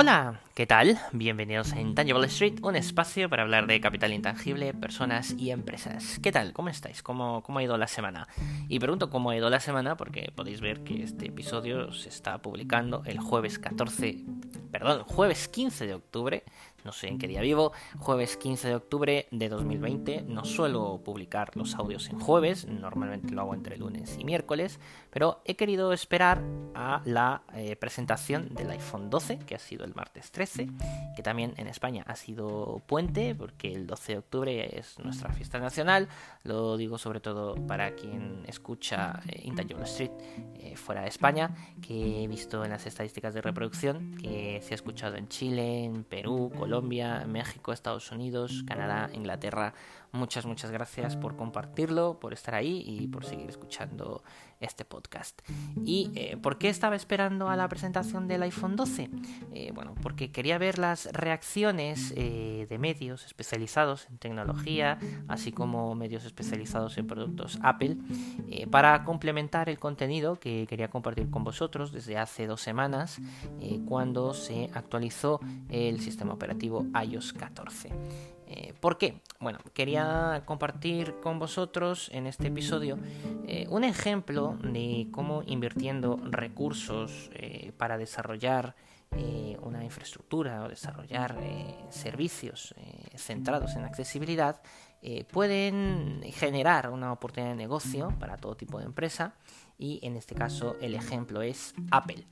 Hola, ¿qué tal? Bienvenidos a Intangible Street, un espacio para hablar de capital intangible, personas y empresas. ¿Qué tal? ¿Cómo estáis? ¿Cómo, ¿Cómo ha ido la semana? Y pregunto cómo ha ido la semana porque podéis ver que este episodio se está publicando el jueves 14, perdón, jueves 15 de octubre no sé en qué día vivo, jueves 15 de octubre de 2020. No suelo publicar los audios en jueves, normalmente lo hago entre lunes y miércoles, pero he querido esperar a la eh, presentación del iPhone 12, que ha sido el martes 13, que también en España ha sido puente, porque el 12 de octubre es nuestra fiesta nacional. Lo digo sobre todo para quien escucha eh, Intangible Street eh, fuera de España, que he visto en las estadísticas de reproducción que se ha escuchado en Chile, en Perú, Colombia, Colombia, México, Estados Unidos, Canadá, Inglaterra. Muchas, muchas gracias por compartirlo, por estar ahí y por seguir escuchando este podcast. ¿Y eh, por qué estaba esperando a la presentación del iPhone 12? Eh, bueno, porque quería ver las reacciones eh, de medios especializados en tecnología, así como medios especializados en productos Apple, para complementar el contenido que quería compartir con vosotros desde hace dos semanas, cuando se actualizó el sistema operativo iOS 14. Eh, ¿Por qué? Bueno, quería compartir con vosotros en este episodio eh, un ejemplo de cómo invirtiendo recursos eh, para desarrollar una infraestructura o desarrollar servicios centrados en accesibilidad pueden generar una oportunidad de negocio para todo tipo de empresa y en este caso el ejemplo es Apple.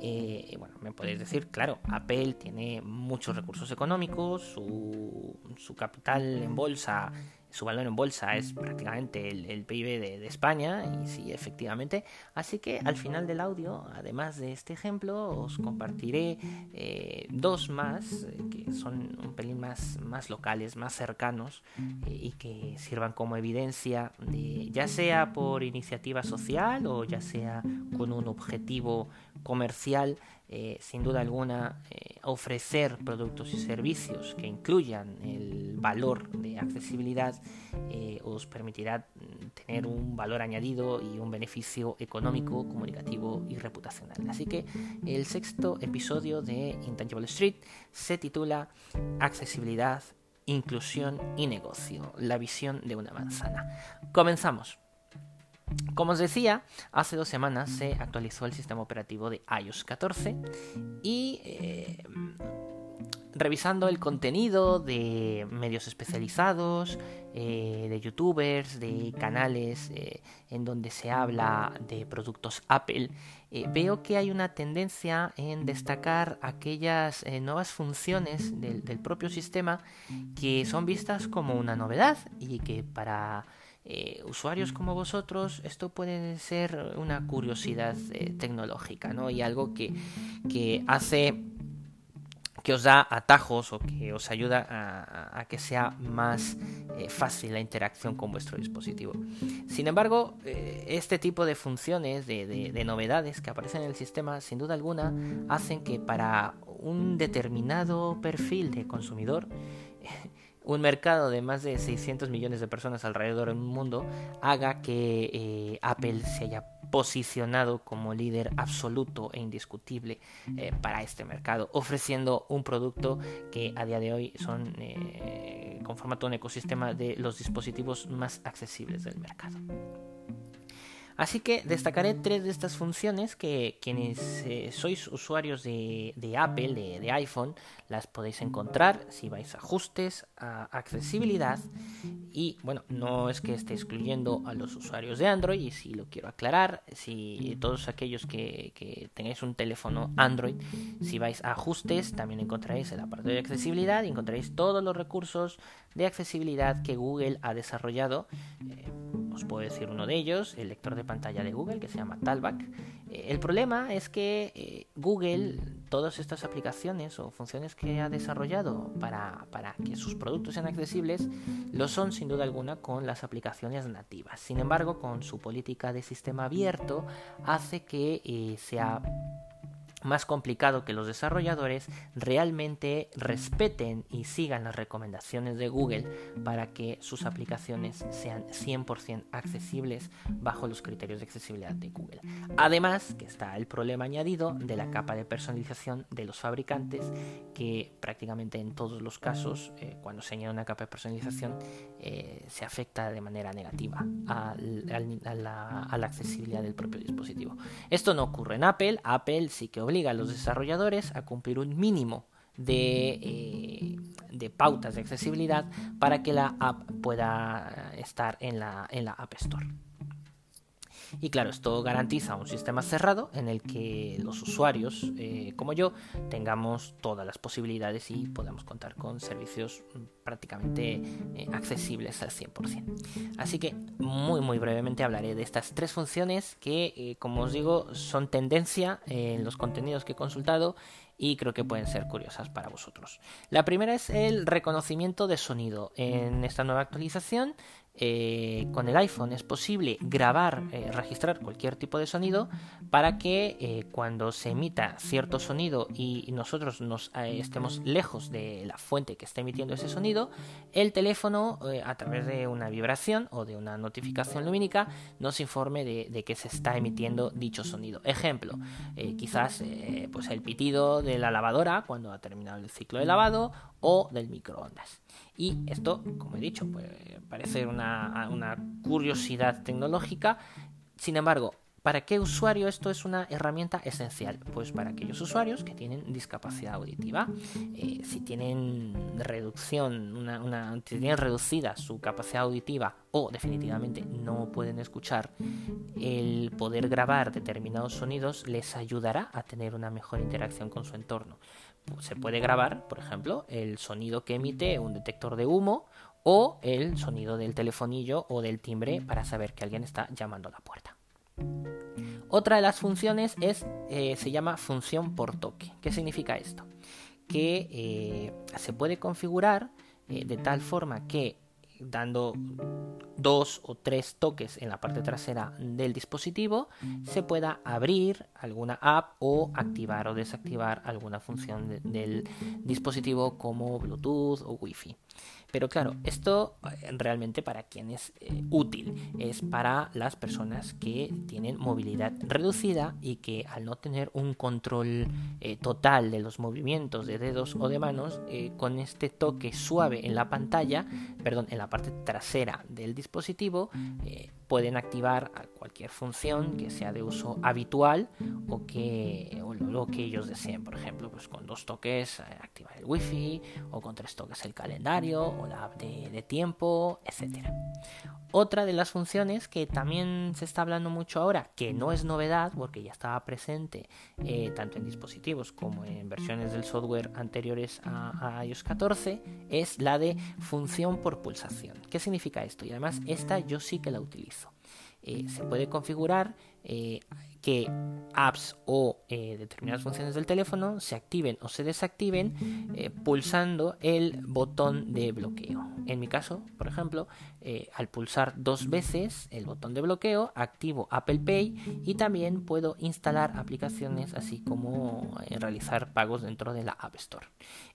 Eh, bueno, me podéis decir, claro, Apple tiene muchos recursos económicos, su, su capital en bolsa su valor en bolsa es prácticamente el, PIB de, España, y sí, efectivamente. Así que al final del audio, además de este ejemplo, os compartiré eh, dos más eh, que son un pelín más, más locales, más cercanos eh, y que sirvan como evidencia de ya sea por iniciativa social o ya sea con un objetivo comercial eh, sin duda alguna, eh, ofrecer productos y servicios que incluyan el valor de accesibilidad eh, os permitirá tener un valor añadido y un beneficio económico, comunicativo y reputacional. Así que el sexto episodio de Intangible Street se titula Accesibilidad, Inclusión y Negocio, la visión de una manzana. Comenzamos. Como os decía, hace dos semanas se actualizó el sistema operativo de iOS 14 y eh, revisando el contenido de medios especializados, eh, de youtubers, de canales eh, en donde se habla de productos Apple, veo que hay una tendencia en destacar aquellas nuevas funciones del propio sistema que son vistas como una novedad y que para eh, usuarios como vosotros, esto puede ser una curiosidad eh, tecnológica, ¿no? Y algo que, que, hace que os da atajos o que os ayuda a, que sea más eh, fácil la interacción con vuestro dispositivo. Sin embargo, este tipo de funciones, de, de, novedades que aparecen en el sistema, sin duda alguna, hacen que para un determinado perfil de consumidor, un mercado de más de 600 millones de personas alrededor del mundo haga que eh, Apple se haya posicionado como líder absoluto e indiscutible eh, para este mercado, ofreciendo un producto que a día de hoy son eh, conforma todo un ecosistema de los dispositivos más accesibles del mercado. Así que destacaré tres de estas funciones que quienes eh, sois usuarios de, Apple, de, iPhone, las podéis encontrar si vais a ajustes, a accesibilidad y bueno, no es que esté excluyendo a los usuarios de Android y si lo quiero aclarar, si todos aquellos que, que tengáis un teléfono Android, si vais a ajustes también encontraréis el apartado de accesibilidad y encontraréis todos los recursos de accesibilidad que Google ha desarrollado. Eh, puedo decir uno de ellos, el lector de pantalla de Google, que se llama Talback. Eh, el problema es que eh, Google, todas estas aplicaciones o funciones que ha desarrollado para, para, que sus productos sean accesibles, lo son sin duda alguna con las aplicaciones nativas. Sin embargo, con su política de sistema abierto, hace que sea más complicado que los desarrolladores realmente respeten y sigan las recomendaciones de Google para que sus aplicaciones sean 100% accesibles bajo los criterios de accesibilidad de Google. Además, que está el problema añadido de la capa de personalización de los fabricantes, que prácticamente en todos los casos, eh, cuando se añade una capa de personalización, eh, se afecta de manera negativa a, la, a la accesibilidad del propio dispositivo. Esto no ocurre en Apple, Apple sí que obliga a los desarrolladores a cumplir un mínimo eh, de, pautas de accesibilidad para que la app pueda estar en la, en la App Store. Y claro, esto garantiza un sistema cerrado en el que los usuarios, eh, como yo, tengamos todas las posibilidades y podamos contar con servicios prácticamente eh, accesibles al 100%. Así que muy muy brevemente hablaré de estas tres funciones que, eh, como os digo, son tendencia en los contenidos que he consultado y creo que pueden ser curiosas para vosotros. La primera es el reconocimiento de sonido. En esta nueva actualización eh, con el iPhone es posible grabar, eh, registrar cualquier tipo de sonido para que eh, cuando se emita cierto sonido y nosotros nos estemos lejos de la fuente que está emitiendo ese sonido, el teléfono a través de una vibración o de una notificación lumínica nos informe de, que se está emitiendo dicho sonido. Ejemplo, quizás pues el pitido de la lavadora cuando ha terminado el ciclo de lavado o del microondas. Y esto, como he dicho, puede parecer una, una curiosidad tecnológica. Sin embargo, ¿Para qué usuario esto es una herramienta esencial? Pues para aquellos usuarios que tienen discapacidad auditiva. Eh, si tienen reducción, una, si tienen reducida su capacidad auditiva o definitivamente no pueden escuchar, el poder grabar determinados sonidos les ayudará a tener una mejor interacción con su entorno se puede grabar, por ejemplo, el sonido que emite un detector de humo o el sonido del telefonillo o del timbre para saber que alguien está llamando a la puerta. Otra de las funciones es, eh, se llama función por toque. ¿Qué significa esto? Que eh, se puede configurar eh, de tal forma que dando dos o tres toques en la parte trasera del dispositivo se pueda abrir alguna app o activar o desactivar alguna función del dispositivo como Bluetooth o Wi-Fi. Pero claro, esto eh, realmente para quién es eh, útil es para las personas que tienen movilidad reducida y que al no tener un control eh, total de los movimientos de dedos o de manos, con este toque suave en la pantalla, perdón, en la parte trasera del dispositivo, pueden activar cualquier función que sea de uso habitual o que lo, que ellos deseen. Por ejemplo, pues con dos toques eh, activar el wifi o con tres toques el calendario o la app de, tiempo, etcétera. Otra de las funciones que también se está hablando mucho ahora, que no es novedad porque ya estaba presente eh, tanto en dispositivos como en versiones del software anteriores a, iOS 14, es la de función por pulsación. ¿Qué significa esto? Y además esta yo sí que la utilizo. Eh, se puede configurar eh, que apps o determinadas funciones del teléfono se activen o se desactiven pulsando el botón de bloqueo. En mi caso, por ejemplo, al pulsar dos veces el botón de bloqueo, activo Apple Pay y también puedo instalar aplicaciones así como realizar pagos dentro de la App Store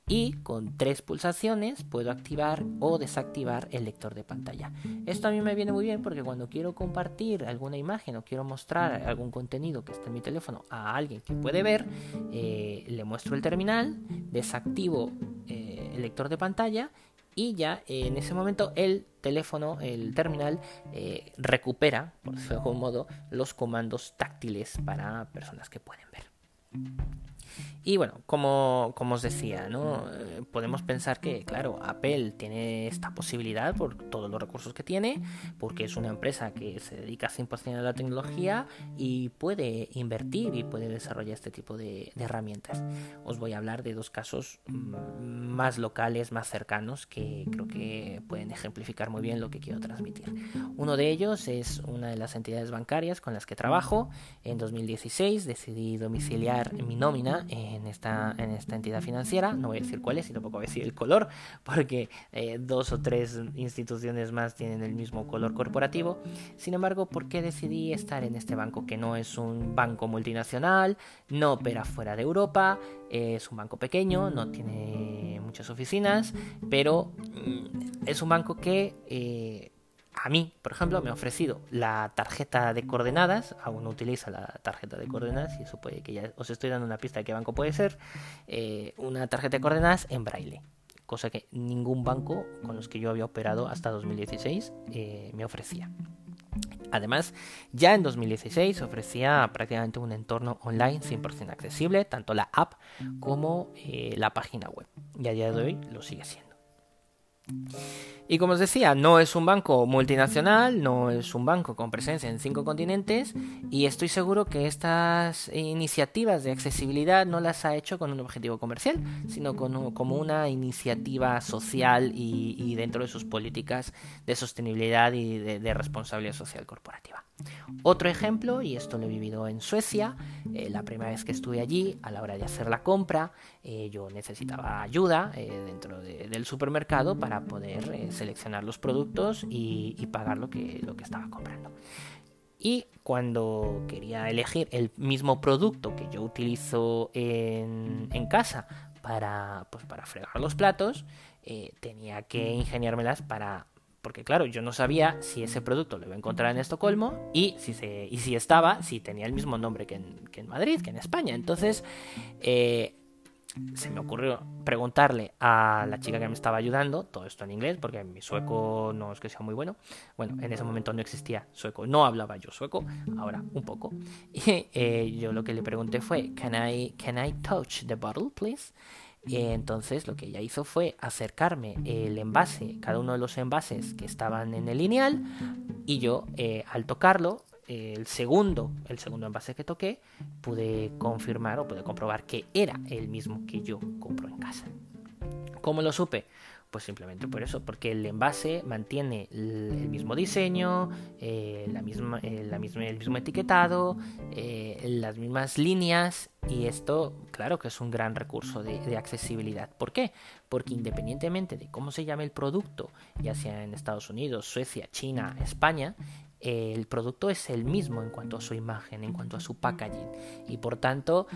y con tres pulsaciones puedo activar o desactivar el lector de pantalla. Esto a mí me viene muy bien porque cuando quiero compartir alguna imagen o quiero mostrar algún contenido que está en mi teléfono a alguien que puede ver, eh, le muestro el terminal, desactivo eh, el lector de pantalla y ya en ese momento el teléfono, el terminal, eh, recupera, por decirlo modo, los comandos táctiles para personas que pueden ver. Y bueno, como, como os decía, ¿no? Eh, podemos pensar que, claro, Apple tiene esta posibilidad por todos los recursos que tiene, porque es una empresa que se dedica 100% a la tecnología y puede invertir y puede desarrollar este tipo de, herramientas. Os voy a hablar de dos casos mm, más locales, más cercanos, que creo que pueden ejemplificar muy bien lo que quiero transmitir. Uno de ellos es una de las entidades bancarias con las que trabajo. En 2016 decidí domiciliar mi nómina en esta, en esta entidad financiera, no voy a decir cuál es y tampoco voy a decir el color, porque eh, dos o tres instituciones más tienen el mismo color corporativo. Sin embargo, ¿por qué decidí estar en este banco que no es un banco multinacional, no opera fuera de Europa, es un banco pequeño, no tiene muchas oficinas, pero mm, es un banco que... Eh, a mí, por ejemplo, me ha ofrecido la tarjeta de coordenadas, aún no utiliza la tarjeta de coordenadas, y eso puede que ya os estoy dando una pista de qué banco puede ser, eh, una tarjeta de coordenadas en braille, cosa que ningún banco con los que yo había operado hasta 2016 eh, me ofrecía. Además, ya en 2016 ofrecía prácticamente un entorno online 100% accesible, tanto la app como eh, la página web, y a día de hoy lo sigue siendo. Y como os decía, no es un banco multinacional, no es un banco con presencia en cinco continentes y estoy seguro que estas iniciativas de accesibilidad no las ha hecho con un objetivo comercial, sino como una iniciativa social y, dentro de sus políticas de sostenibilidad y de responsabilidad social corporativa. Otro ejemplo, y esto lo he vivido en Suecia, eh, la primera vez que estuve allí, a la hora de hacer la compra, eh, yo necesitaba ayuda eh, dentro del supermercado para poder seleccionar los productos y, pagar lo que, lo que estaba comprando. Y cuando quería elegir el mismo producto que yo utilizo en, casa para, pues, para fregar los platos, tenía que ingeniármelas para porque claro, yo no sabía si ese producto lo iba a encontrar en Estocolmo y si, se, y si estaba, si tenía el mismo nombre que en, Madrid, que en España. Entonces, eh, se me ocurrió preguntarle a la chica que me estaba ayudando, todo esto en inglés, porque mi sueco no es que sea muy bueno. Bueno, en ese momento no existía sueco, no hablaba yo sueco, ahora un poco. Y eh, yo lo que le pregunté fue, can I, can I touch the bottle, please? entonces lo que ella hizo fue acercarme el envase, cada uno de los envases que estaban en el lineal, y yo eh, al tocarlo, el segundo, el segundo envase que toqué, pude confirmar o pude comprobar que era el mismo que yo compro en casa. ¿Cómo lo supe? Pues simplemente por eso, porque el envase mantiene el mismo diseño, eh, la misma, eh, la misma, el mismo etiquetado, eh, las mismas líneas y esto, claro que es un gran recurso de, accesibilidad. ¿Por qué? Porque independientemente de cómo se llame el producto, ya sea en Estados Unidos, Suecia, China, España, el producto es el mismo en cuanto a su imagen, en cuanto a su packaging. Y por tanto,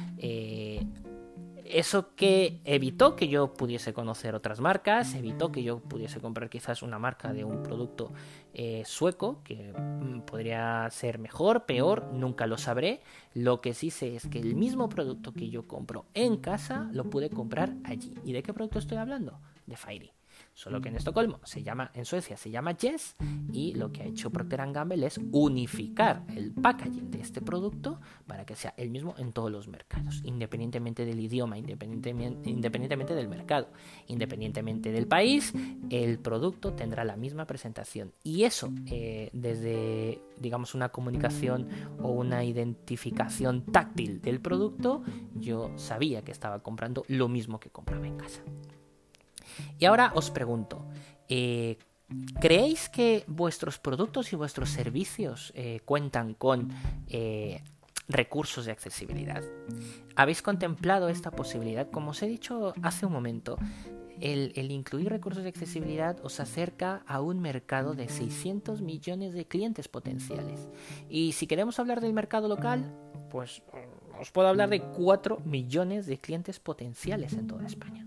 eso que evitó que yo pudiese conocer otras marcas, evitó que yo pudiese comprar quizás una marca de un producto eh, sueco, que mm, podría ser mejor, peor, nunca lo sabré. Lo que sí sé es que el mismo producto que yo compro en casa lo pude comprar allí. ¿Y de qué producto estoy hablando? De Fairy. Solo que en Estocolmo se llama, en Suecia se llama Jess y lo que ha hecho Procter Gamble es unificar el packaging de este producto para que sea el mismo en todos los mercados, independientemente del idioma, independientemente, independientemente del mercado, independientemente del país, el producto tendrá la misma presentación y eso eh, desde digamos una comunicación o una identificación táctil del producto, yo sabía que estaba comprando lo mismo que compraba en casa. Y ahora os pregunto, eh, ¿creéis que vuestros productos y vuestros servicios eh, cuentan con eh, recursos de accesibilidad? ¿Habéis contemplado esta posibilidad? Como os he dicho hace un momento, el, incluir recursos de accesibilidad os acerca a un mercado de 600 millones de clientes potenciales. Y si queremos hablar del mercado local, pues os puedo hablar de 4 millones de clientes potenciales en toda España.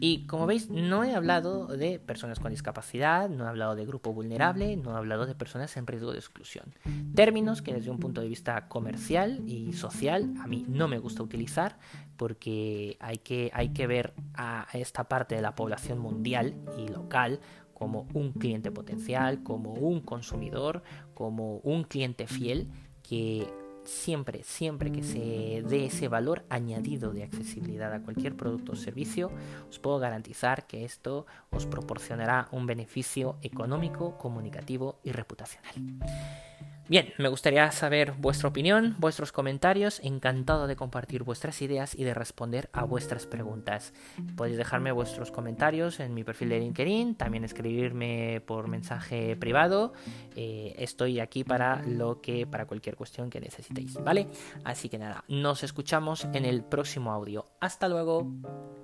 Y como veis, no he hablado de personas con discapacidad, no he hablado de grupo vulnerable, no he hablado de personas en riesgo de exclusión. Términos que desde un punto de vista comercial y social a mí no me gusta utilizar porque hay que, hay que ver a esta parte de la población mundial y local como un cliente potencial, como un consumidor, como un cliente fiel que siempre, siempre que se dé ese valor añadido de accesibilidad a cualquier producto o servicio, os puedo garantizar que esto os proporcionará un beneficio económico, comunicativo y reputacional. Bien, me gustaría saber vuestra opinión, vuestros comentarios, encantado de compartir vuestras ideas y de responder a vuestras preguntas. Podéis dejarme vuestros comentarios en mi perfil de LinkedIn, también escribirme por mensaje privado. Eh, estoy aquí para lo que, para cualquier cuestión que necesitéis, ¿vale? Así que nada, nos escuchamos en el próximo audio. Hasta luego.